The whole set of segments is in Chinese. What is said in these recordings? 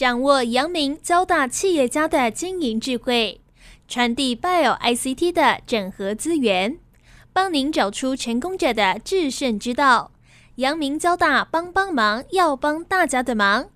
掌握阳明交大企业家的经营智慧，传递 Bio ICT 的整合资源，帮您找出成功者的制胜之道。阳明交大帮帮忙，要帮大家的忙。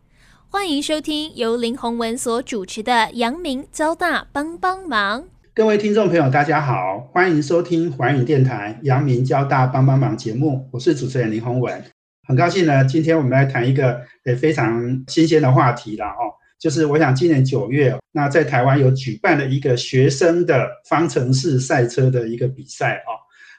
欢迎收听由林宏文所主持的阳明交大帮帮忙。各位听众朋友，大家好，欢迎收听环宇电台阳明交大帮帮忙节目，我是主持人林宏文，很高兴呢，今天我们来谈一个呃非常新鲜的话题了哦，就是我想今年九月，那在台湾有举办了一个学生的方程式赛车的一个比赛哦，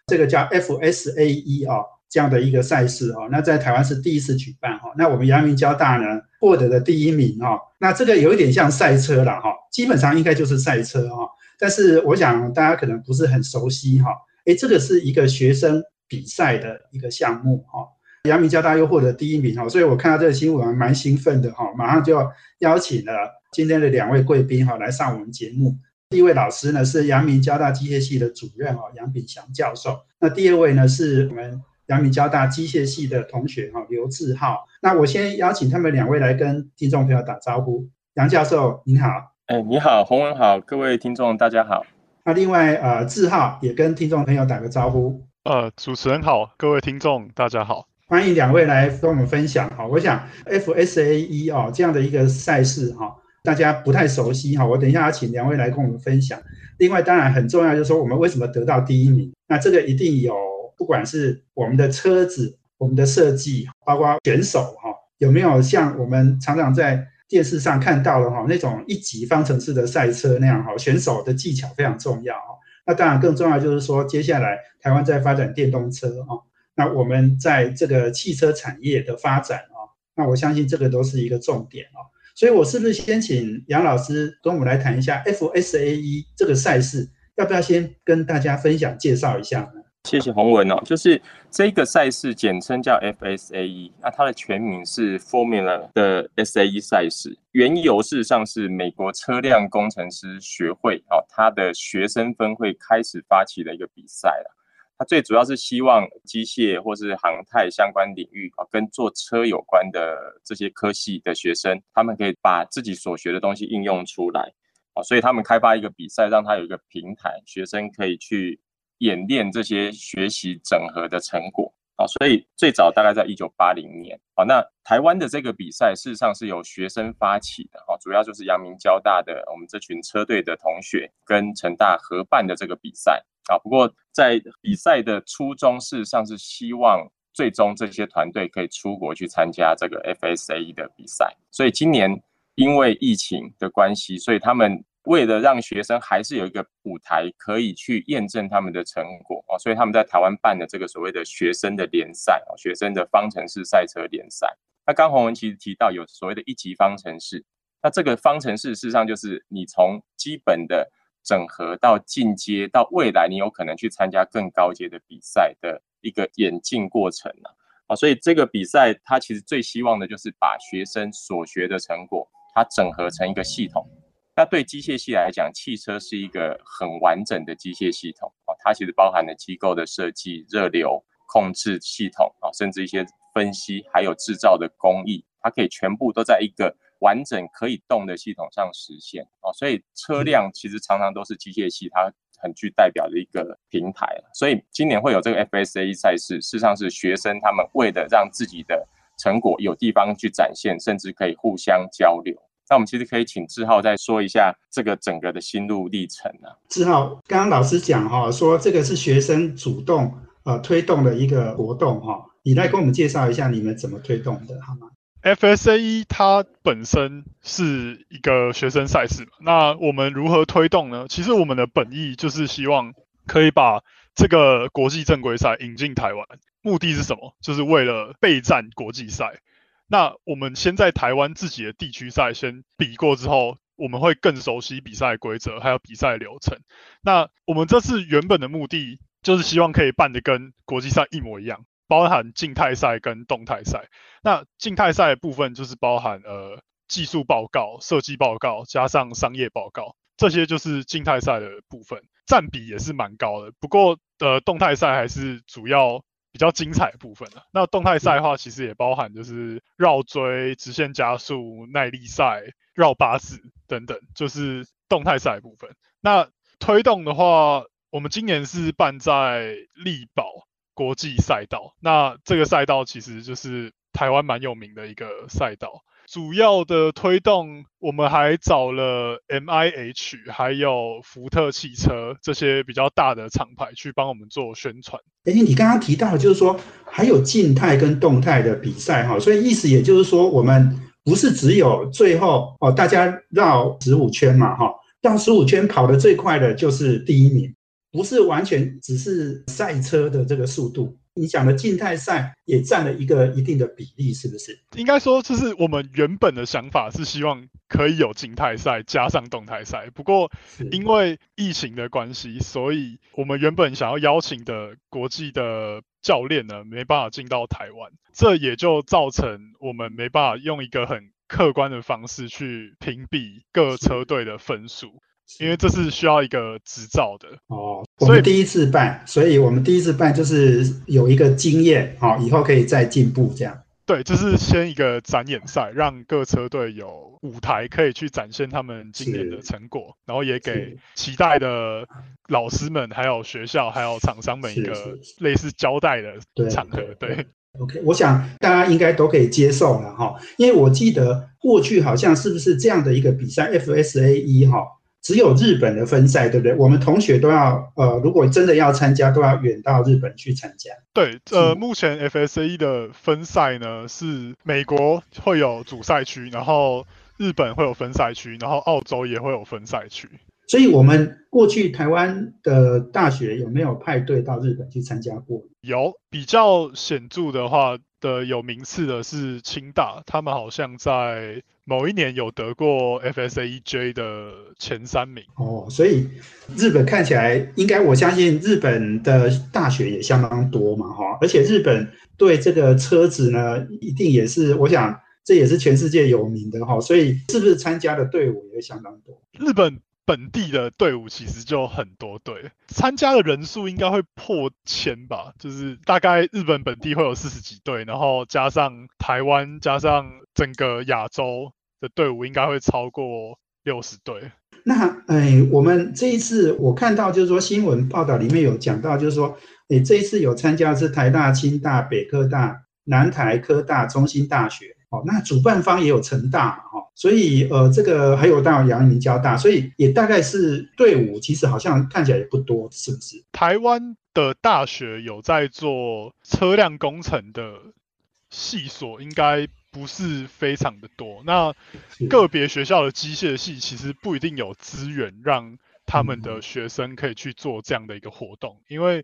这个叫 FSAE 哦这样的一个赛事哦，那在台湾是第一次举办哈，那我们阳明交大呢获得了第一名哦，那这个有一点像赛车了哈，基本上应该就是赛车哈。但是我想大家可能不是很熟悉哈，诶，这个是一个学生比赛的一个项目哈，阳明交大又获得第一名哈，所以我看到这个新闻蛮兴奋的哈，马上就要邀请了今天的两位贵宾哈来上我们节目。第一位老师呢是阳明交大机械系的主任哦杨炳祥教授，那第二位呢是我们阳明交大机械系的同学哈刘志浩。那我先邀请他们两位来跟听众朋友打招呼。杨教授您好。哎，你好，洪文好，各位听众大家好。那另外呃，志浩也跟听众朋友打个招呼。呃，主持人好，各位听众大家好，欢迎两位来跟我们分享哈。我想 FSAE 哦这样的一个赛事哈，大家不太熟悉哈，我等一下要请两位来跟我们分享。另外当然很重要就是说我们为什么得到第一名，那这个一定有不管是我们的车子、我们的设计，包括选手哈，有没有像我们常常在。电视上看到的哈，那种一级方程式的赛车那样哈，选手的技巧非常重要哈。那当然更重要就是说，接下来台湾在发展电动车哈，那我们在这个汽车产业的发展啊，那我相信这个都是一个重点哦。所以我是不是先请杨老师跟我们来谈一下 FSAE 这个赛事，要不要先跟大家分享介绍一下呢？谢谢洪文哦，就是这个赛事简称叫 FSAE，那它的全名是 Formula 的 SAE 赛事。缘由事实上是美国车辆工程师学会哦，它的学生分会开始发起的一个比赛了。它最主要是希望机械或是航太相关领域啊，跟做车有关的这些科系的学生，他们可以把自己所学的东西应用出来啊，所以他们开发一个比赛，让它有一个平台，学生可以去。演练这些学习整合的成果啊，所以最早大概在一九八零年啊，那台湾的这个比赛事实上是由学生发起的啊，主要就是阳明交大的我们这群车队的同学跟成大合办的这个比赛啊。不过在比赛的初衷事实上是希望最终这些团队可以出国去参加这个 FSA 的比赛，所以今年因为疫情的关系，所以他们。为了让学生还是有一个舞台可以去验证他们的成果哦，所以他们在台湾办的这个所谓的学生的联赛哦，学生的方程式赛车联赛。那刚洪文其实提到有所谓的一级方程式，那这个方程式事实上就是你从基本的整合到进阶到未来你有可能去参加更高阶的比赛的一个演进过程啊。啊，所以这个比赛它其实最希望的就是把学生所学的成果它整合成一个系统。那对机械系来讲，汽车是一个很完整的机械系统啊，它其实包含了机构的设计、热流控制系统啊，甚至一些分析，还有制造的工艺，它可以全部都在一个完整可以动的系统上实现哦。所以车辆其实常常都是机械系它很具代表的一个平台所以今年会有这个 FSA 赛事，事实上是学生他们为了让自己的成果有地方去展现，甚至可以互相交流。那我们其实可以请志浩再说一下这个整个的心路历程啊。志浩，刚刚老师讲哈，说这个是学生主动呃推动的一个活动哈，你来跟我们介绍一下你们怎么推动的好吗？FSAE 它本身是一个学生赛事，那我们如何推动呢？其实我们的本意就是希望可以把这个国际正规赛引进台湾，目的是什么？就是为了备战国际赛。那我们先在台湾自己的地区赛先比过之后，我们会更熟悉比赛规则还有比赛流程。那我们这次原本的目的就是希望可以办的跟国际赛一模一样，包含静态赛跟动态赛。那静态赛的部分就是包含呃技术报告、设计报告加上商业报告，这些就是静态赛的部分，占比也是蛮高的。不过呃动态赛还是主要。比较精彩的部分的。那动态赛的话，其实也包含就是绕锥、直线加速、耐力赛、绕八字等等，就是动态赛部分。那推动的话，我们今年是办在力宝国际赛道，那这个赛道其实就是台湾蛮有名的一个赛道。主要的推动，我们还找了 M I H，还有福特汽车这些比较大的厂牌去帮我们做宣传。哎，你刚刚提到就是说还有静态跟动态的比赛哈，所以意思也就是说，我们不是只有最后哦，大家绕十五圈嘛哈，绕十五圈跑得最快的就是第一名，不是完全只是赛车的这个速度。你讲的静态赛也占了一个一定的比例，是不是？应该说，就是我们原本的想法是希望可以有静态赛加上动态赛，不过因为疫情的关系，所以我们原本想要邀请的国际的教练呢，没办法进到台湾，这也就造成我们没办法用一个很客观的方式去评比各车队的分数。因为这是需要一个执照的哦，所以第一次办，所以我们第一次办就是有一个经验，好，以后可以再进步这样。对，就是先一个展演赛，让各车队有舞台可以去展现他们今年的成果，然后也给期待的老师们、还有学校、还有厂商们一个类似交代的场合。对，OK，我想大家应该都可以接受了哈，因为我记得过去好像是不是这样的一个比赛，FSA 一哈。只有日本的分赛，对不对？我们同学都要，呃，如果真的要参加，都要远到日本去参加。对，呃，目前 FSA 的分赛呢，是美国会有主赛区，然后日本会有分赛区，然后澳洲也会有分赛区。所以，我们过去台湾的大学有没有派队到日本去参加过？有，比较显著的话的有名次的是清大，他们好像在。某一年有得过 FSAEJ 的前三名哦，所以日本看起来应该，我相信日本的大学也相当多嘛，哈，而且日本对这个车子呢，一定也是，我想这也是全世界有名的哈，所以是不是参加的队伍也相当多？日本本地的队伍其实就很多队，参加的人数应该会破千吧，就是大概日本本地会有四十几队，然后加上台湾，加上整个亚洲。的队伍应该会超过六十队。那哎，我们这一次我看到就是说新闻报道里面有讲到，就是说哎，这一次有参加是台大、清大、北科大、南台科大、中心大学。哦，那主办方也有成大嘛，哈，所以呃，这个还有到阳明交大，所以也大概是队伍，其实好像看起来也不多，是不是？台湾的大学有在做车辆工程的系所，应该。不是非常的多，那个别学校的机械系其实不一定有资源让他们的学生可以去做这样的一个活动，因为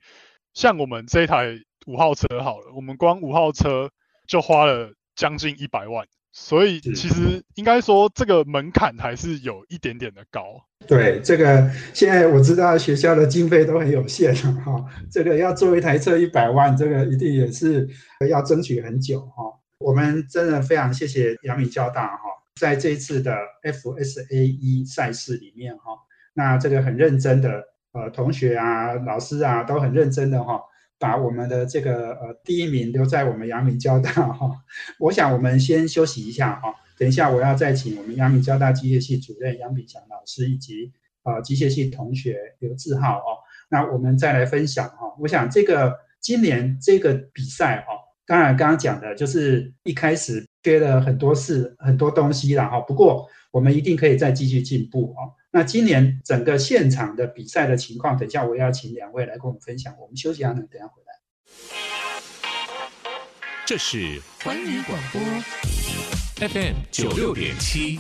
像我们这一台五号车好了，我们光五号车就花了将近一百万，所以其实应该说这个门槛还是有一点点的高。对，这个现在我知道学校的经费都很有限哈，这个要做一台车一百万，这个一定也是要争取很久哈。我们真的非常谢谢阳明交大哈，在这一次的 FSAE 赛事里面哈，那这个很认真的呃同学啊、老师啊都很认真的哈，把我们的这个呃第一名留在我们阳明交大哈。我想我们先休息一下哈，等一下我要再请我们阳明交大机械系主任杨炳祥老师以及呃机械系同学刘志浩哦，那我们再来分享哈。我想这个今年这个比赛哈。当然，刚刚讲的就是一开始缺了很多事、很多东西了哈。不过我们一定可以再继续进步哦。那今年整个现场的比赛的情况，等一下我要请两位来跟我们分享。我们休息一下呢，等下回来。这是环宇广播 FM 九六点七，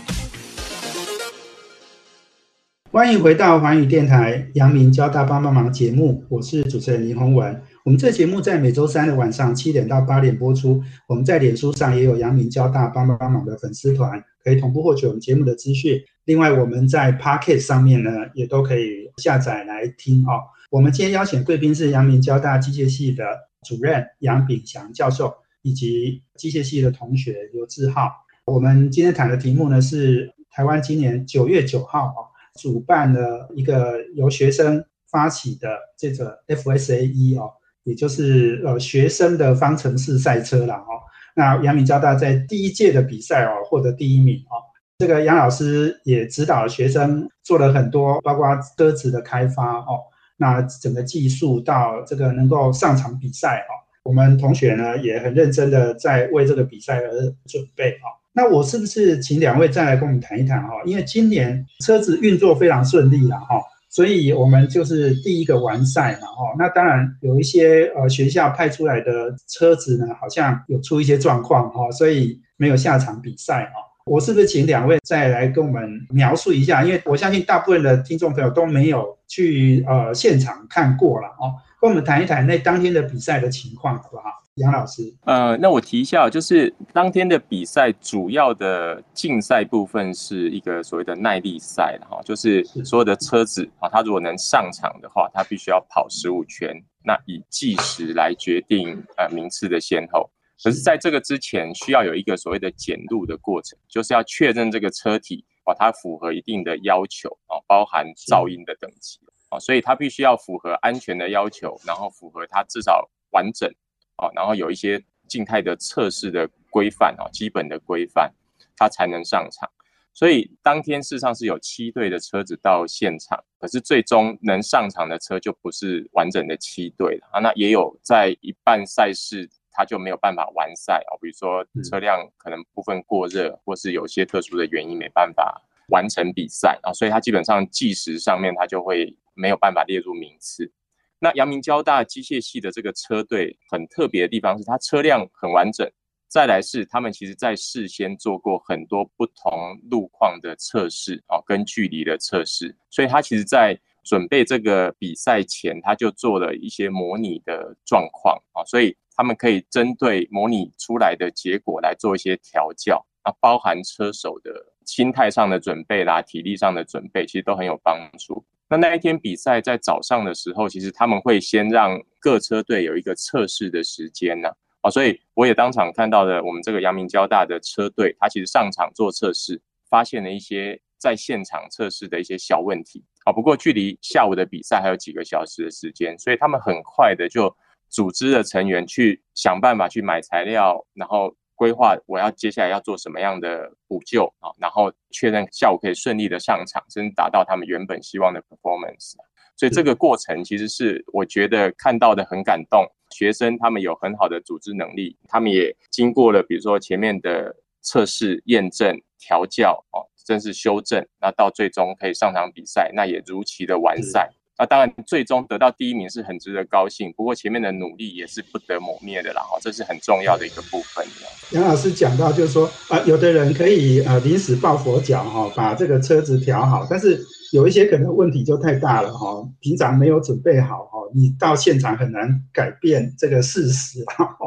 欢迎回到环宇电台阳明交大帮帮忙节目，我是主持人林宏文。我们这节目在每周三的晚上七点到八点播出。我们在脸书上也有阳明交大帮帮忙的粉丝团，可以同步获取我们节目的资讯。另外，我们在 Pocket 上面呢，也都可以下载来听哦。我们今天邀请贵宾是阳明交大机械系的主任杨炳祥教授，以及机械系的同学刘志浩。我们今天谈的题目呢，是台湾今年九月九号啊，主办的一个由学生发起的这个 FSAE 哦。也就是呃学生的方程式赛车了哦。那阳明交大在第一届的比赛哦获得第一名哦。这个杨老师也指导学生做了很多，包括鸽子的开发哦。那整个技术到这个能够上场比赛哦，我们同学呢也很认真的在为这个比赛而准备哦。那我是不是请两位再来跟我们谈一谈哈？因为今年车子运作非常顺利了哈，所以我们就是第一个完赛嘛哈。那当然有一些呃学校派出来的车子呢，好像有出一些状况哈，所以没有下场比赛哈。我是不是请两位再来跟我们描述一下？因为我相信大部分的听众朋友都没有去呃现场看过了哦，跟我们谈一谈那当天的比赛的情况好不好？杨老师，呃，那我提一下，就是当天的比赛主要的竞赛部分是一个所谓的耐力赛哈，就是所有的车子啊，它如果能上场的话，它必须要跑十五圈，那以计时来决定呃名次的先后。可是，在这个之前，需要有一个所谓的检录的过程，就是要确认这个车体啊，它符合一定的要求啊，包含噪音的等级啊，所以它必须要符合安全的要求，然后符合它至少完整啊，然后有一些静态的测试的规范啊，基本的规范，它才能上场。所以当天事实上是有七队的车子到现场，可是最终能上场的车就不是完整的七队了啊，那也有在一半赛事。他就没有办法完赛啊，比如说车辆可能部分过热，或是有些特殊的原因没办法完成比赛啊，所以它基本上计时上面它就会没有办法列入名次。那阳明交大机械系的这个车队很特别的地方是，它车辆很完整，再来是他们其实在事先做过很多不同路况的测试啊，跟距离的测试，所以它其实在准备这个比赛前，他就做了一些模拟的状况啊，所以。他们可以针对模拟出来的结果来做一些调教，啊包含车手的心态上的准备啦、体力上的准备，其实都很有帮助。那那一天比赛在早上的时候，其实他们会先让各车队有一个测试的时间呢，啊，所以我也当场看到了我们这个阳明交大的车队，他其实上场做测试，发现了一些在现场测试的一些小问题，啊，不过距离下午的比赛还有几个小时的时间，所以他们很快的就。组织的成员去想办法去买材料，然后规划我要接下来要做什么样的补救啊，然后确认下午可以顺利的上场，甚至达到他们原本希望的 performance。所以这个过程其实是我觉得看到的很感动。学生他们有很好的组织能力，他们也经过了比如说前面的测试、验证、调教哦，甚至修正，那到最终可以上场比赛，那也如期的完赛。那当然，最终得到第一名是很值得高兴。不过前面的努力也是不得抹灭的啦，哈，这是很重要的一个部分。杨老师讲到，就是说啊，有的人可以呃临时抱佛脚哈，把这个车子调好，但是有一些可能问题就太大了哈，平常没有准备好哈，你到现场很难改变这个事实哈。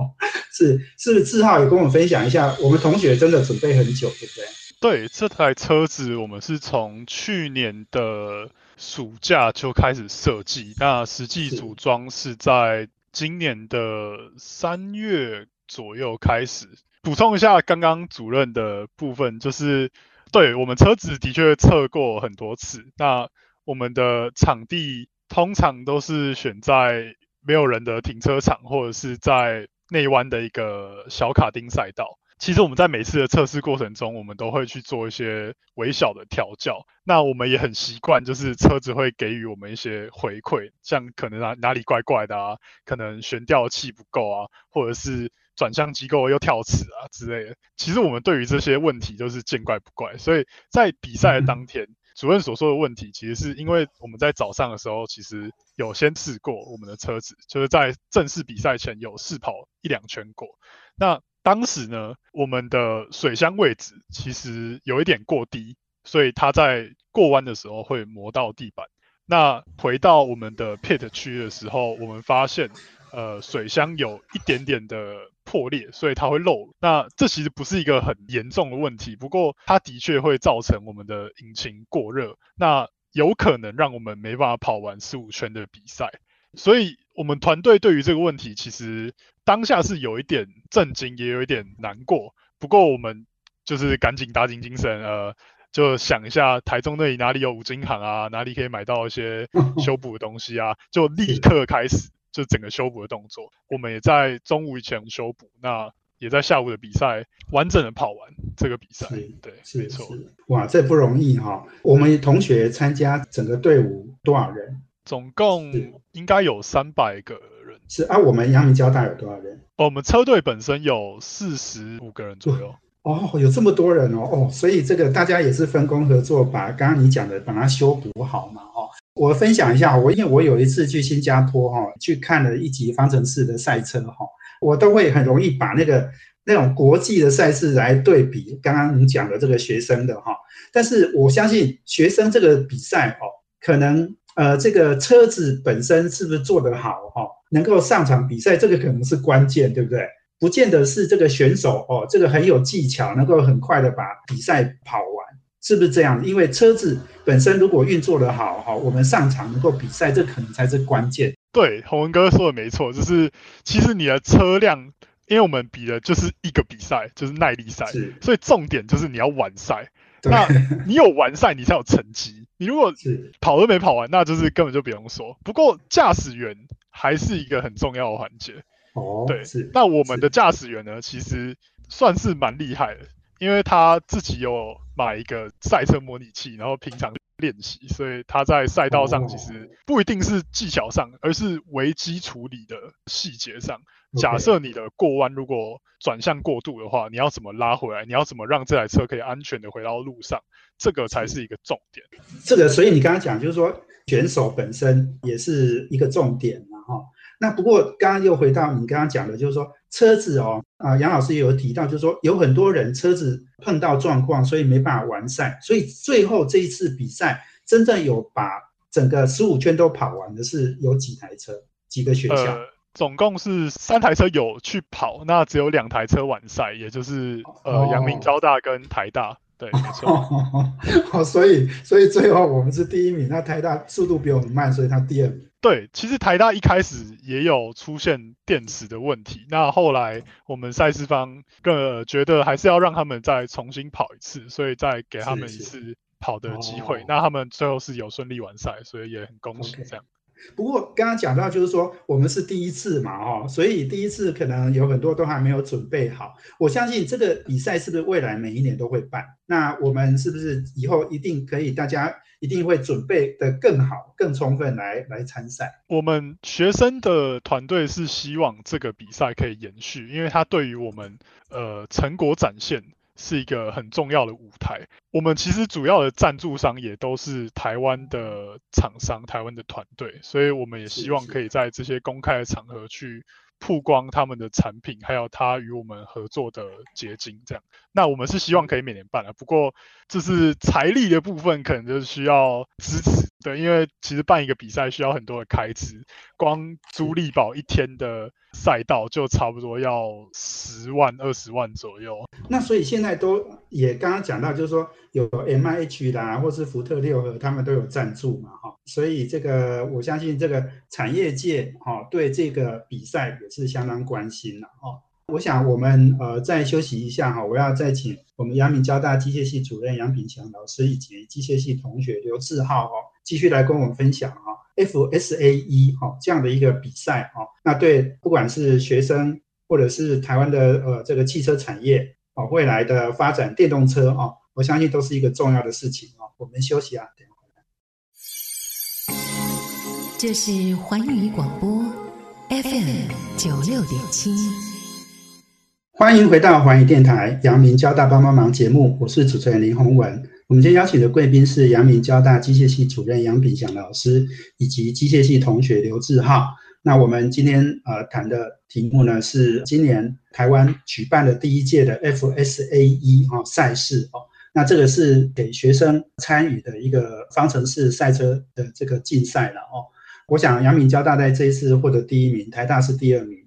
是是，志浩也跟我们分享一下，我们同学真的准备很久，对不对？对，这台车子我们是从去年的。暑假就开始设计，那实际组装是在今年的三月左右开始。补充一下刚刚主任的部分，就是对我们车子的确测过很多次。那我们的场地通常都是选在没有人的停车场，或者是在内湾的一个小卡丁赛道。其实我们在每次的测试过程中，我们都会去做一些微小的调教。那我们也很习惯，就是车子会给予我们一些回馈，像可能哪哪里怪怪的啊，可能悬吊器不够啊，或者是转向机构又跳齿啊之类的。其实我们对于这些问题都是见怪不怪。所以在比赛的当天，主任所说的问题，其实是因为我们在早上的时候，其实有先试过我们的车子，就是在正式比赛前有试跑一两圈过。那当时呢，我们的水箱位置其实有一点过低，所以它在过弯的时候会磨到地板。那回到我们的 pit 区的时候，我们发现，呃，水箱有一点点的破裂，所以它会漏。那这其实不是一个很严重的问题，不过它的确会造成我们的引擎过热，那有可能让我们没办法跑完十五圈的比赛。所以，我们团队对于这个问题，其实当下是有一点震惊，也有一点难过。不过，我们就是赶紧打紧精神，呃，就想一下台中那里哪里有五金行啊，哪里可以买到一些 修补的东西啊，就立刻开始就整个修补的动作。我们也在中午以前修补，那也在下午的比赛完整的跑完这个比赛。对，是没错。哇，这不容易哈！我们同学参加整个队伍多少人？总共应该有三百个人。是啊，我们阳明交大有多少人？我们车队本身有四十五个人左右。哦，有这么多人哦，哦，所以这个大家也是分工合作，把刚刚你讲的把它修补好嘛，哦，我分享一下，我因为我有一次去新加坡哈，去看了一集方程式的赛车哈，我都会很容易把那个那种国际的赛事来对比刚刚你讲的这个学生的哈，但是我相信学生这个比赛哦，可能呃这个车子本身是不是做得好哈，能够上场比赛，这个可能是关键，对不对？不见得是这个选手哦，这个很有技巧，能够很快的把比赛跑完，是不是这样？因为车子本身如果运作的好哈，我们上场能够比赛，这可能才是关键。对，洪文哥说的没错，就是其实你的车辆，因为我们比的就是一个比赛，就是耐力赛，所以重点就是你要完赛。那 你有完赛，你才有成绩。你如果跑都没跑完，那就是根本就不用说。不过驾驶员还是一个很重要的环节。哦，对，那我们的驾驶员呢，其实算是蛮厉害的，因为他自己有买一个赛车模拟器，然后平常练习，所以他在赛道上其实不一定是技巧上，而是危机处理的细节上。假设你的过弯如果转向过度的话，你要怎么拉回来？你要怎么让这台车可以安全的回到路上？这个才是一个重点。这个，所以你刚刚讲就是说，选手本身也是一个重点嘛，哈。那不过刚刚又回到你刚刚讲的，就是说车子哦，啊，杨老师也有提到，就是说有很多人车子碰到状况，所以没办法完赛，所以最后这一次比赛真正有把整个十五圈都跑完的是有几台车，几个学校？呃，总共是三台车有去跑，那只有两台车完赛，也就是呃，阳明交大跟台大。对，没错。哦，所以所以最后我们是第一名，那台大速度比我们慢，所以他第二名。对，其实台大一开始也有出现电池的问题，那后来我们赛事方更觉得还是要让他们再重新跑一次，所以再给他们一次跑的机会。那他们最后是有顺利完赛，所以也很恭喜这样。不过刚刚讲到，就是说我们是第一次嘛，哦，所以第一次可能有很多都还没有准备好。我相信这个比赛是不是未来每一年都会办？那我们是不是以后一定可以，大家一定会准备的更好、更充分来来参赛？我们学生的团队是希望这个比赛可以延续，因为它对于我们呃成果展现。是一个很重要的舞台。我们其实主要的赞助商也都是台湾的厂商、台湾的团队，所以我们也希望可以在这些公开的场合去曝光他们的产品，还有他与我们合作的结晶。这样，那我们是希望可以每年办的。不过，这是财力的部分，可能就是需要支持。对，因为其实办一个比赛需要很多的开支，光租力宝一天的。赛道就差不多要十万二十万左右。那所以现在都也刚刚讲到，就是说有 M I H 啦，或是福特六和，他们都有赞助嘛，哈。所以这个我相信这个产业界哈对这个比赛也是相当关心的，哈。我想我们呃再休息一下哈，我要再请我们阳明交大机械系主任杨炳强老师以及机械系同学刘志浩哈，继续来跟我们分享哈。FSAE 哈这样的一个比赛哈，那对不管是学生或者是台湾的呃这个汽车产业啊未来的发展电动车啊，我相信都是一个重要的事情啊。我们休息啊，等回来。这是环宇广播 FM 九六点七，欢迎回到环宇电台阳明交大帮帮忙节目，我是主持人林宏文。我们今天邀请的贵宾是阳明交大机械系主任杨炳祥老师，以及机械系同学刘志浩。那我们今天呃谈的题目呢是今年台湾举办的第一届的 FSAE 哈赛事哦。那这个是给学生参与的一个方程式赛车的这个竞赛了哦。我想阳明交大在这一次获得第一名，台大是第二名。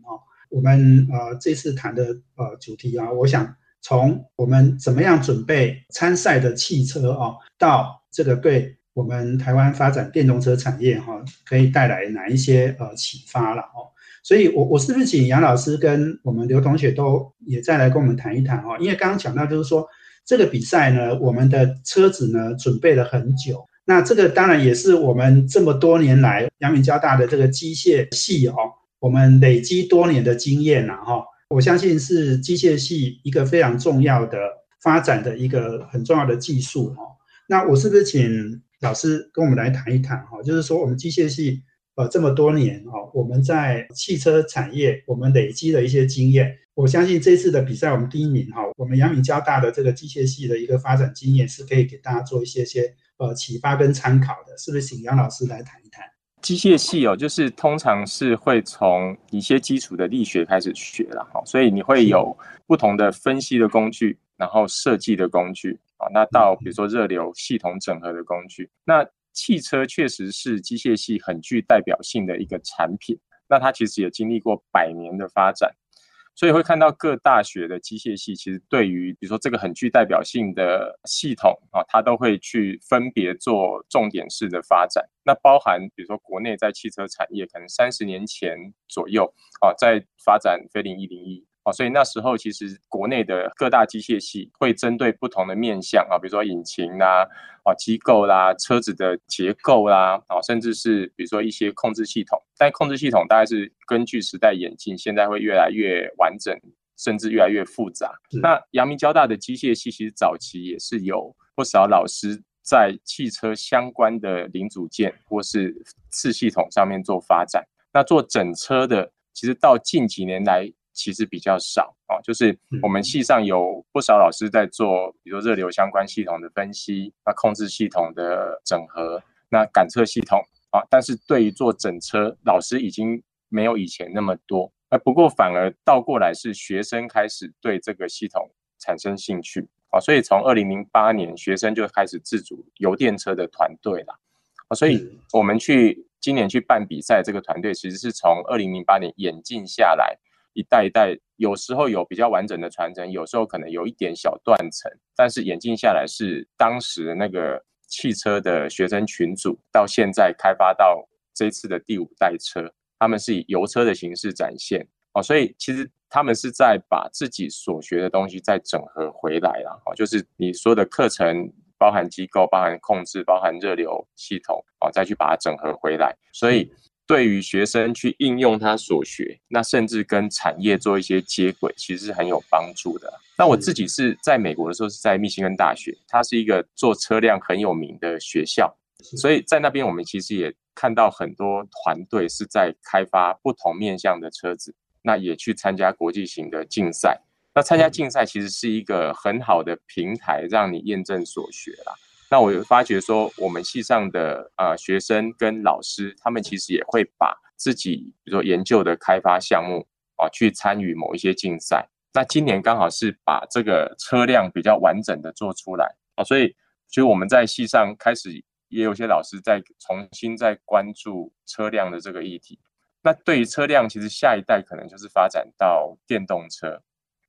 我们呃这次谈的呃主题啊，我想。从我们怎么样准备参赛的汽车啊，到这个对我们台湾发展电动车产业哈，可以带来哪一些呃启发了哦？所以，我我是不是请杨老师跟我们刘同学都也再来跟我们谈一谈哈？因为刚刚讲到就是说，这个比赛呢，我们的车子呢准备了很久，那这个当然也是我们这么多年来阳明交大的这个机械系哦，我们累积多年的经验呐哈，我相信是机械系一个非常重要的发展的一个很重要的技术哈。那我是不是请老师跟我们来谈一谈哈？就是说我们机械系呃这么多年哦，我们在汽车产业我们累积了一些经验。我相信这次的比赛我们第一名哈，我们阳明交大的这个机械系的一个发展经验是可以给大家做一些些呃启发跟参考的，是不是？请杨老师来谈一谈。机械系哦，就是通常是会从一些基础的力学开始学了哈，所以你会有不同的分析的工具，然后设计的工具啊，那到比如说热流系统整合的工具，那汽车确实是机械系很具代表性的一个产品，那它其实也经历过百年的发展。所以会看到各大学的机械系，其实对于比如说这个很具代表性的系统啊，它都会去分别做重点式的发展。那包含比如说国内在汽车产业，可能三十年前左右啊，在发展飞凌一零一。哦，所以那时候其实国内的各大机械系会针对不同的面向啊，比如说引擎啦、啊机构啦、车子的结构啦，啊，甚至是比如说一些控制系统。但控制系统大概是根据时代演进，现在会越来越完整，甚至越来越复杂。那阳明交大的机械系其实早期也是有不少老师在汽车相关的零组件或是次系统上面做发展。那做整车的，其实到近几年来。其实比较少啊，就是我们系上有不少老师在做，比如热流相关系统的分析，那控制系统的整合，那感测系统啊，但是对于做整车，老师已经没有以前那么多，呃，不过反而倒过来是学生开始对这个系统产生兴趣啊，所以从二零零八年学生就开始自主油电车的团队了啊，所以我们去今年去办比赛，这个团队其实是从二零零八年演进下来。一代一代，有时候有比较完整的传承，有时候可能有一点小断层。但是演进下来是当时那个汽车的学生群组，到现在开发到这次的第五代车，他们是以油车的形式展现哦。所以其实他们是在把自己所学的东西再整合回来了哦。就是你说的课程，包含机构、包含控制、包含热流系统哦，再去把它整合回来。所以。对于学生去应用他所学，那甚至跟产业做一些接轨，其实是很有帮助的。那我自己是在美国的时候是在密歇根大学，它是一个做车辆很有名的学校，所以在那边我们其实也看到很多团队是在开发不同面向的车子，那也去参加国际型的竞赛。那参加竞赛其实是一个很好的平台，让你验证所学啦。那我发觉说，我们系上的呃学生跟老师，他们其实也会把自己比如说研究的开发项目啊，去参与某一些竞赛。那今年刚好是把这个车辆比较完整的做出来啊，所以所以我们在系上开始也有些老师在重新在关注车辆的这个议题。那对于车辆，其实下一代可能就是发展到电动车。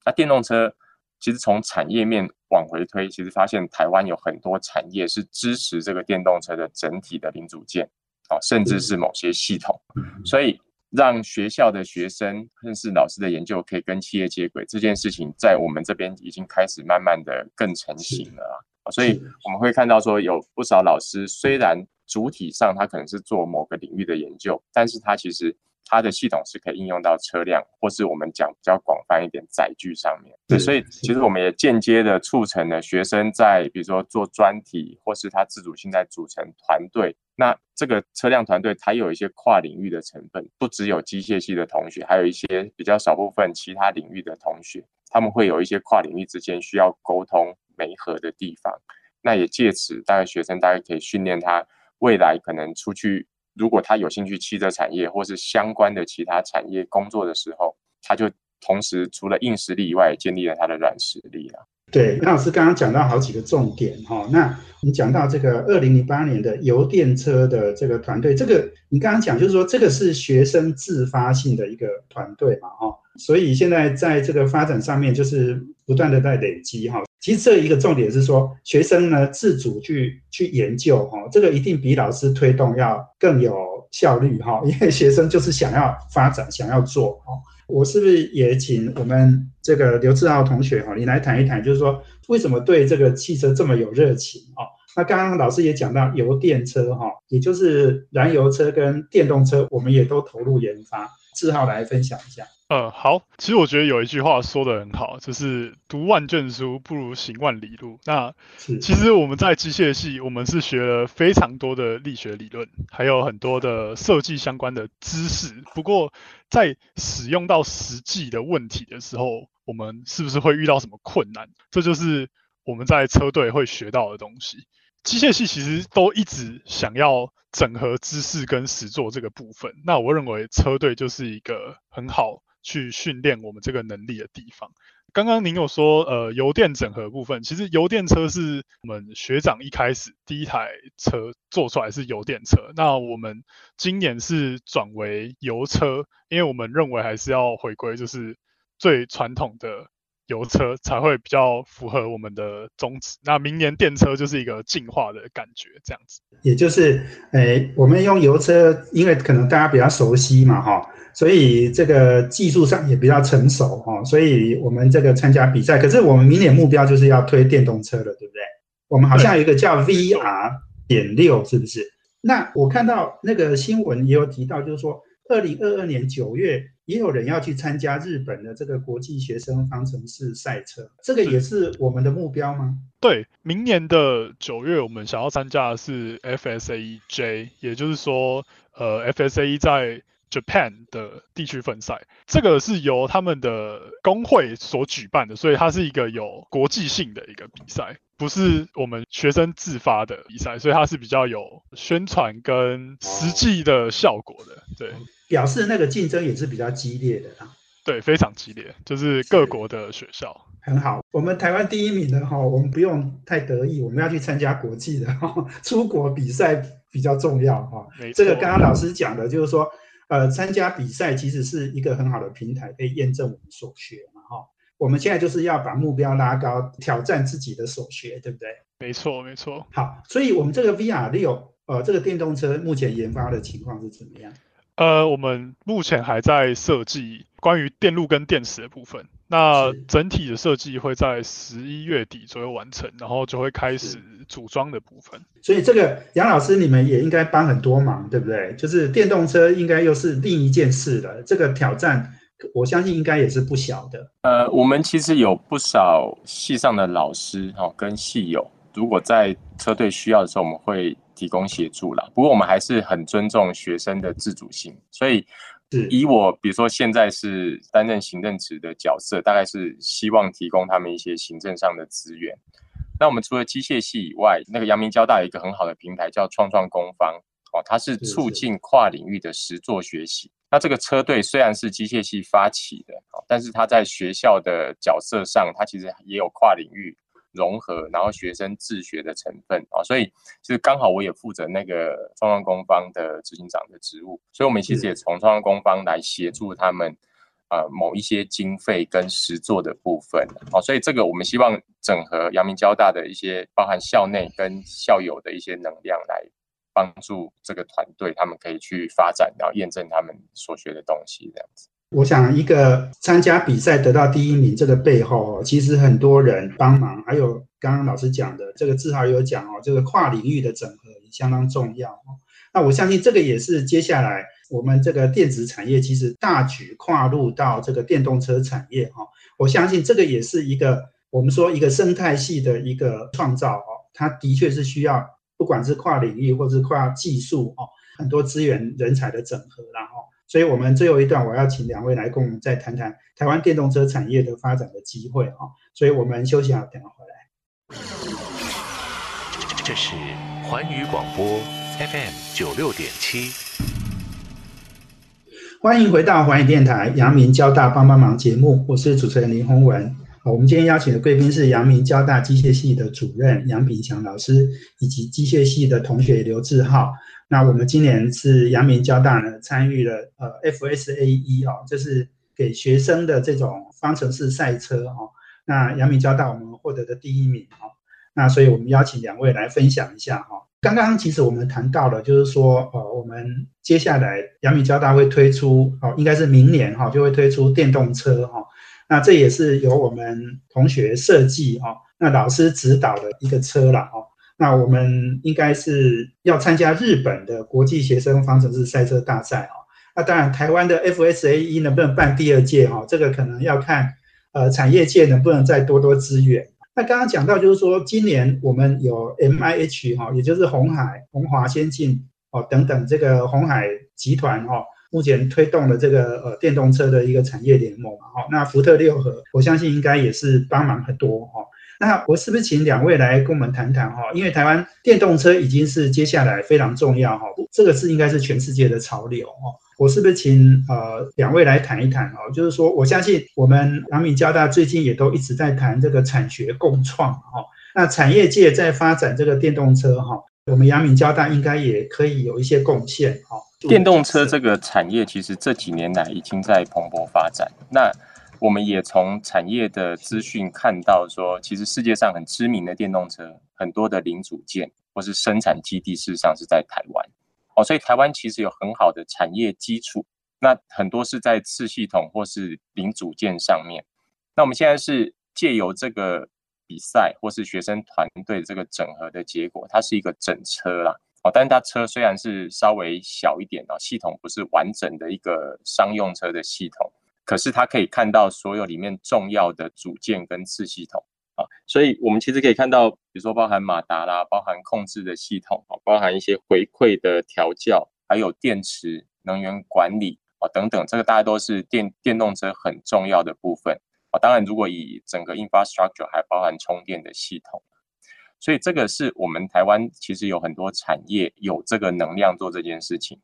那电动车。其实从产业面往回推，其实发现台湾有很多产业是支持这个电动车的整体的零组件，啊，甚至是某些系统，所以让学校的学生甚至老师的研究可以跟企业接轨，这件事情在我们这边已经开始慢慢的更成型了啊，所以我们会看到说有不少老师虽然主体上他可能是做某个领域的研究，但是他其实。它的系统是可以应用到车辆，或是我们讲比较广泛一点载具上面。对，所以其实我们也间接的促成了学生在比如说做专题，或是他自主性在组成团队。那这个车辆团队它有一些跨领域的成分，不只有机械系的同学，还有一些比较少部分其他领域的同学，他们会有一些跨领域之间需要沟通、媒合的地方。那也借此，大概学生大概可以训练他未来可能出去。如果他有兴趣汽车产业或是相关的其他产业工作的时候，他就同时除了硬实力以外，建立了他的软实力了。对，那老师刚刚讲到好几个重点哈，那你讲到这个二零零八年的油电车的这个团队，这个你刚刚讲就是说这个是学生自发性的一个团队嘛哈，所以现在在这个发展上面就是不断的在累积哈。其实这一个重点是说，学生呢自主去去研究哈，这个一定比老师推动要更有效率哈，因为学生就是想要发展，想要做哈。我是不是也请我们这个刘志浩同学哈，你来谈一谈，就是说为什么对这个汽车这么有热情啊？那刚刚老师也讲到油电车哈，也就是燃油车跟电动车，我们也都投入研发。志浩来分享一下。呃，好，其实我觉得有一句话说的很好，就是读万卷书不如行万里路。那其实我们在机械系，我们是学了非常多的力学理论，还有很多的设计相关的知识。不过在使用到实际的问题的时候，我们是不是会遇到什么困难？这就是我们在车队会学到的东西。机械系其实都一直想要整合知识跟实作这个部分。那我认为车队就是一个很好。去训练我们这个能力的地方。刚刚您有说，呃，油电整合部分，其实油电车是我们学长一开始第一台车做出来是油电车。那我们今年是转为油车，因为我们认为还是要回归就是最传统的油车才会比较符合我们的宗旨。那明年电车就是一个进化的感觉，这样子。也就是，诶，我们用油车，因为可能大家比较熟悉嘛，哈。所以这个技术上也比较成熟哈，所以我们这个参加比赛，可是我们明年目标就是要推电动车了，对不对？我们好像有一个叫 VR 点六，是不是？那我看到那个新闻也有提到，就是说二零二二年九月也有人要去参加日本的这个国际学生方程式赛车，这个也是我们的目标吗？对，明年的九月我们想要参加的是 FSAJ，也就是说，呃，FSA 在 Japan 的地区分赛，这个是由他们的工会所举办的，所以它是一个有国际性的一个比赛，不是我们学生自发的比赛，所以它是比较有宣传跟实际的效果的。对，表示那个竞争也是比较激烈的啊。对，非常激烈，就是各国的学校很好。我们台湾第一名的哈，我们不用太得意，我们要去参加国际的哈，出国比赛比较重要哈。这个刚刚老师讲的就是说。呃，参加比赛其实是一个很好的平台，可以验证我们所学嘛，哈。我们现在就是要把目标拉高，挑战自己的所学，对不对？没错，没错。好，所以我们这个 VR 六，呃，这个电动车目前研发的情况是怎么样？呃，我们目前还在设计关于电路跟电池的部分。那整体的设计会在十一月底左右完成，然后就会开始组装的部分。所以这个杨老师，你们也应该帮很多忙，对不对？就是电动车应该又是另一件事了，这个挑战我相信应该也是不小的。呃，我们其实有不少系上的老师哈，跟系友，如果在车队需要的时候，我们会提供协助啦。不过我们还是很尊重学生的自主性，所以。以我，比如说现在是担任行政职的角色，大概是希望提供他们一些行政上的资源。那我们除了机械系以外，那个阳明交大有一个很好的平台叫创创工方，哦，它是促进跨领域的实作学习。那这个车队虽然是机械系发起的，哦，但是它在学校的角色上，它其实也有跨领域。融合，然后学生自学的成分。啊，所以其实刚好我也负责那个创创工方的执行长的职务，所以我们其实也从创创工方来协助他们呃某一些经费跟实作的部分。啊，所以这个我们希望整合阳明交大的一些包含校内跟校友的一些能量来帮助这个团队，他们可以去发展，然后验证他们所学的东西这样子。我想，一个参加比赛得到第一名，这个背后其实很多人帮忙。还有刚刚老师讲的，这个志豪有讲哦，这个跨领域的整合也相当重要。那我相信这个也是接下来我们这个电子产业其实大举跨入到这个电动车产业哈。我相信这个也是一个我们说一个生态系的一个创造哦。它的确是需要不管是跨领域或是跨技术哦，很多资源人才的整合，然后。所以，我们最后一段，我要请两位来跟我们再谈谈台湾电动车产业的发展的机会啊。所以我们休息好，等会回来。这是环宇广播 FM 九六点七，欢迎回到环宇电台阳明交大帮帮忙节目，我是主持人林宏文。我们今天邀请的贵宾是阳明交大机械系的主任杨炳祥老师，以及机械系的同学刘志浩。那我们今年是阳明交大呢参与了呃 FSAE 哦，就是给学生的这种方程式赛车哦。那阳明交大我们获得的第一名哦。那所以我们邀请两位来分享一下哈。刚刚其实我们谈到了，就是说呃我们接下来阳明交大会推出哦，应该是明年哈就会推出电动车哈。那这也是由我们同学设计哈，那老师指导的一个车了哈。那我们应该是要参加日本的国际学生方程式赛车大赛哦。那当然，台湾的 FSAE 能不能办第二届哈？这个可能要看呃产业界能不能再多多支援。那刚刚讲到就是说，今年我们有 MIH 哈，也就是红海、红华先进哦等等这个红海集团哈，目前推动了这个呃电动车的一个产业联盟嘛哈。那福特六合，我相信应该也是帮忙很多哈。那我是不是请两位来跟我们谈谈哈？因为台湾电动车已经是接下来非常重要哈，这个是应该是全世界的潮流哈。我是不是请呃两位来谈一谈哦？就是说，我相信我们阳明交大最近也都一直在谈这个产学共创哈。那产业界在发展这个电动车哈，我们阳明交大应该也可以有一些贡献哈。电动车这个产业其实这几年来已经在蓬勃发展。那我们也从产业的资讯看到，说其实世界上很知名的电动车，很多的零组件或是生产基地，事实上是在台湾。哦，所以台湾其实有很好的产业基础，那很多是在次系统或是零组件上面。那我们现在是借由这个比赛或是学生团队这个整合的结果，它是一个整车啦。但它车虽然是稍微小一点哦，系统不是完整的一个商用车的系统。可是它可以看到所有里面重要的组件跟次系统啊，所以我们其实可以看到，比如说包含马达啦，包含控制的系统啊，包含一些回馈的调教，还有电池能源管理啊等等，这个大家都是电电动车很重要的部分啊。当然，如果以整个 infrastructure 还包含充电的系统，所以这个是我们台湾其实有很多产业有这个能量做这件事情。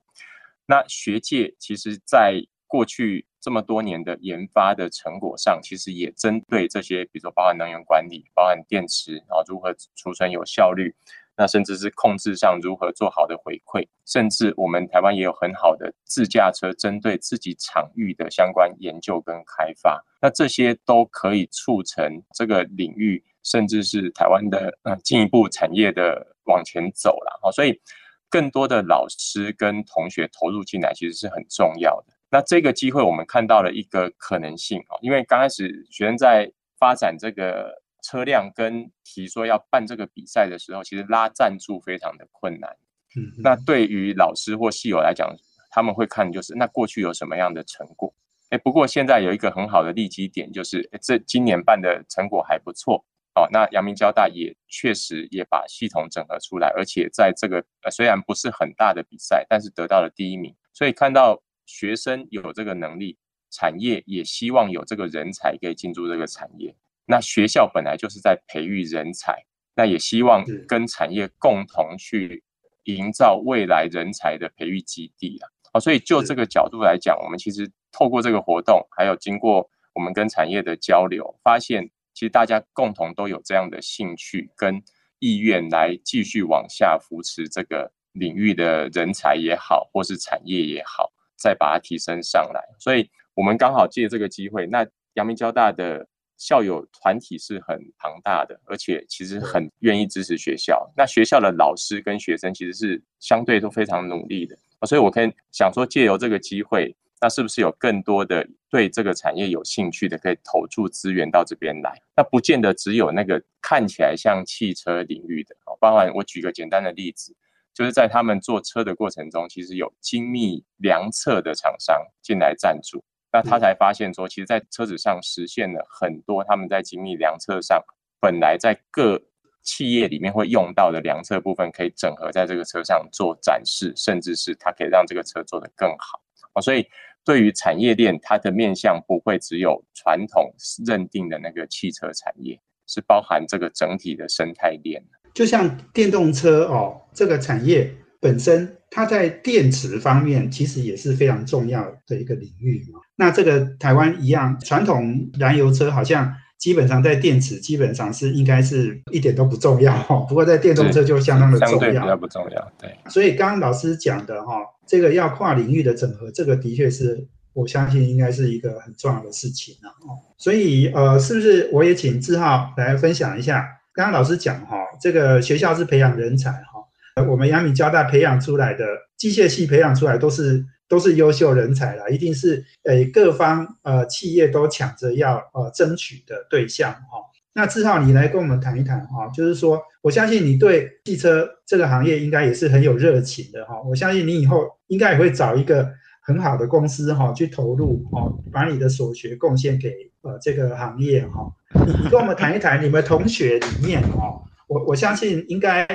那学界其实在过去这么多年的研发的成果上，其实也针对这些，比如说包含能源管理、包含电池，然后如何储存有效率，那甚至是控制上如何做好的回馈，甚至我们台湾也有很好的自驾车针对自己场域的相关研究跟开发，那这些都可以促成这个领域，甚至是台湾的呃进一步产业的往前走了。哦，所以更多的老师跟同学投入进来，其实是很重要的。那这个机会，我们看到了一个可能性哦，因为刚开始学生在发展这个车辆跟提说要办这个比赛的时候，其实拉赞助非常的困难。嗯，那对于老师或系友来讲，他们会看就是那过去有什么样的成果？哎，不过现在有一个很好的利基点，就是这今年办的成果还不错哦。那阳明交大也确实也把系统整合出来，而且在这个虽然不是很大的比赛，但是得到了第一名，所以看到。学生有这个能力，产业也希望有这个人才可以进驻这个产业。那学校本来就是在培育人才，那也希望跟产业共同去营造未来人才的培育基地啊。好，所以就这个角度来讲，我们其实透过这个活动，还有经过我们跟产业的交流，发现其实大家共同都有这样的兴趣跟意愿来继续往下扶持这个领域的人才也好，或是产业也好。再把它提升上来，所以我们刚好借这个机会。那阳明交大的校友团体是很庞大的，而且其实很愿意支持学校。那学校的老师跟学生其实是相对都非常努力的，所以我可以想说，借由这个机会，那是不是有更多的对这个产业有兴趣的，可以投注资源到这边来？那不见得只有那个看起来像汽车领域的，包含我举个简单的例子。就是在他们做车的过程中，其实有精密量测的厂商进来赞助，那他才发现说，其实，在车子上实现了很多他们在精密量测上本来在各企业里面会用到的量测部分，可以整合在这个车上做展示，甚至是它可以让这个车做得更好啊。所以，对于产业链，它的面向不会只有传统认定的那个汽车产业，是包含这个整体的生态链就像电动车哦，这个产业本身，它在电池方面其实也是非常重要的一个领域嘛。那这个台湾一样，传统燃油车好像基本上在电池基本上是应该是一点都不重要哈。不过在电动车就相当的重要，比较不重要。对。所以刚刚老师讲的哈，这个要跨领域的整合，这个的确是我相信应该是一个很重要的事情了哦。所以呃，是不是我也请志浩来分享一下？刚刚老师讲哈，这个学校是培养人才哈，我们阳明交大培养出来的机械系培养出来都是都是优秀人才啦，一定是诶各方呃企业都抢着要呃争取的对象哈。那志浩，你来跟我们谈一谈哈，就是说，我相信你对汽车这个行业应该也是很有热情的哈。我相信你以后应该也会找一个很好的公司哈去投入哦，把你的所学贡献给呃这个行业哈。你你跟我们谈一谈，你们同学里面哈，我我相信应该。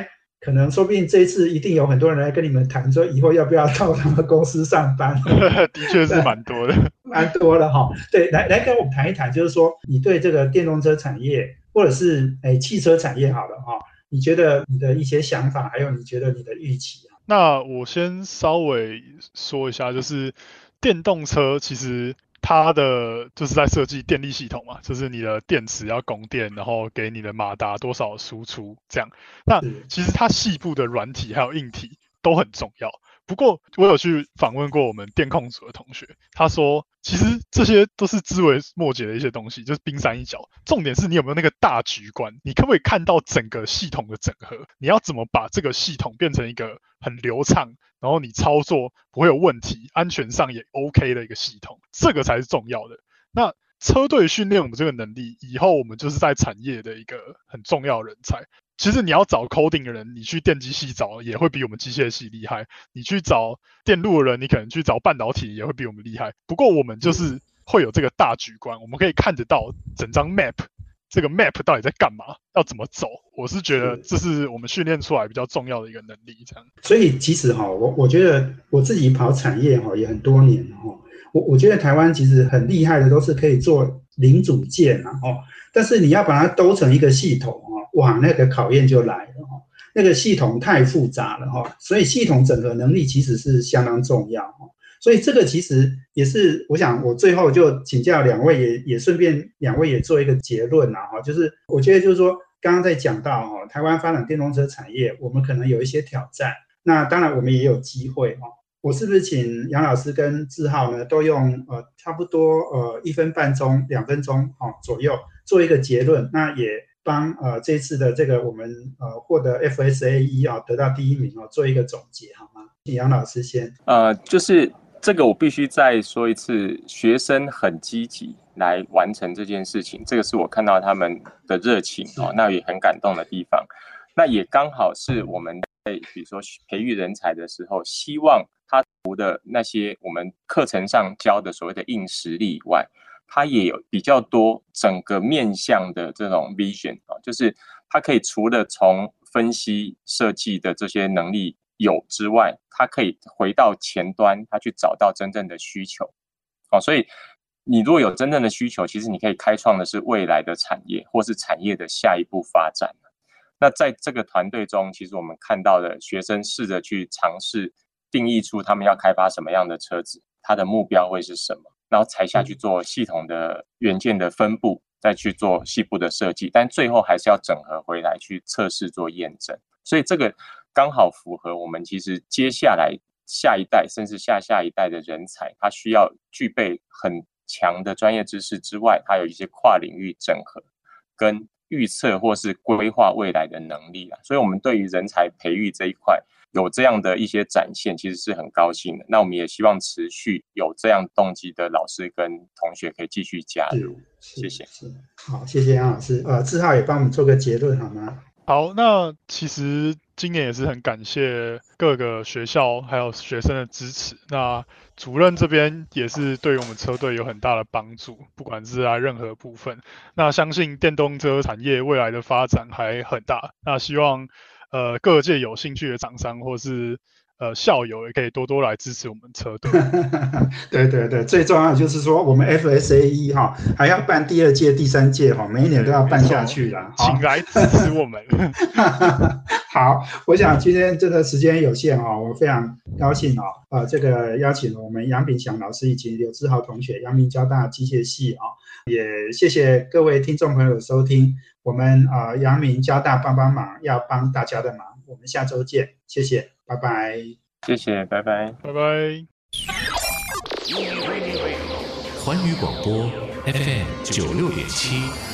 可能说不定这一次一定有很多人来跟你们谈，说以后要不要到他们公司上班？的确是蛮多的，蛮多的哈。对，来来跟我们谈一谈，就是说你对这个电动车产业，或者是诶汽车产业好了哈，你觉得你的一些想法，还有你觉得你的预期啊？那我先稍微说一下，就是电动车其实。它的就是在设计电力系统嘛，就是你的电池要供电，然后给你的马达多少输出这样。那其实它细部的软体还有硬体都很重要。不过我有去访问过我们电控组的同学，他说其实这些都是枝微末节的一些东西，就是冰山一角。重点是你有没有那个大局观，你可不可以看到整个系统的整合？你要怎么把这个系统变成一个很流畅，然后你操作不会有问题，安全上也 OK 的一个系统？这个才是重要的。那车队训练我们这个能力，以后我们就是在产业的一个很重要人才。其实你要找 coding 的人，你去电机系找也会比我们机械系厉害。你去找电路的人，你可能去找半导体也会比我们厉害。不过我们就是会有这个大局观，我们可以看得到整张 map，这个 map 到底在干嘛，要怎么走。我是觉得这是我们训练出来比较重要的一个能力。这样。所以其实哈，我我觉得我自己跑产业哈也很多年哈，我我觉得台湾其实很厉害的都是可以做零组件啊哦，但是你要把它兜成一个系统。哇，那个考验就来了哈，那个系统太复杂了哈，所以系统整合能力其实是相当重要哈，所以这个其实也是我想我最后就请教两位，也也顺便两位也做一个结论呐哈，就是我觉得就是说刚刚在讲到哈，台湾发展电动车产业，我们可能有一些挑战，那当然我们也有机会哈，我是不是请杨老师跟志浩呢，都用呃差不多呃一分半钟、两分钟哈左右做一个结论，那也。帮呃这次的这个我们呃获得 FSA 一啊得到第一名哦做一个总结好吗？请杨老师先。呃，就是这个我必须再说一次，学生很积极来完成这件事情，这个是我看到他们的热情哦，那也很感动的地方。那也刚好是我们在比如说培育人才的时候，希望他读的那些我们课程上教的所谓的硬实力以外。它也有比较多整个面向的这种 vision 啊，就是它可以除了从分析设计的这些能力有之外，它可以回到前端，它去找到真正的需求，哦，所以你如果有真正的需求，其实你可以开创的是未来的产业，或是产业的下一步发展。那在这个团队中，其实我们看到的学生试着去尝试定义出他们要开发什么样的车子，它的目标会是什么。然后才下去做系统的元件的分布，再去做细部的设计，但最后还是要整合回来去测试做验证。所以这个刚好符合我们其实接下来下一代甚至下下一代的人才，他需要具备很强的专业知识之外，他有一些跨领域整合跟预测或是规划未来的能力啊。所以我们对于人才培育这一块。有这样的一些展现，其实是很高兴的。那我们也希望持续有这样动机的老师跟同学可以继续加入。谢谢。好，谢谢杨老师。呃，志浩也帮我们做个结论好吗？好，那其实今年也是很感谢各个学校还有学生的支持。那主任这边也是对于我们车队有很大的帮助，不管是在任何部分。那相信电动车产业未来的发展还很大。那希望。呃，各界有兴趣的厂商或是呃校友也可以多多来支持我们车队。对对对，最重要就是说，我们 FSAE 哈还要办第二届、第三届哈，每一年都要办下去的。请来支持我们。好，我想今天这个时间有限哈，我非常高兴啊，呃，这个邀请了我们杨炳祥老师以及刘志豪同学，阳明交大机械系啊，也谢谢各位听众朋友收听。我们啊，阳明交大帮帮忙，要帮大家的忙。我们下周见，谢谢，拜拜。谢谢，拜拜，拜拜。环宇广播 FM 九六点七。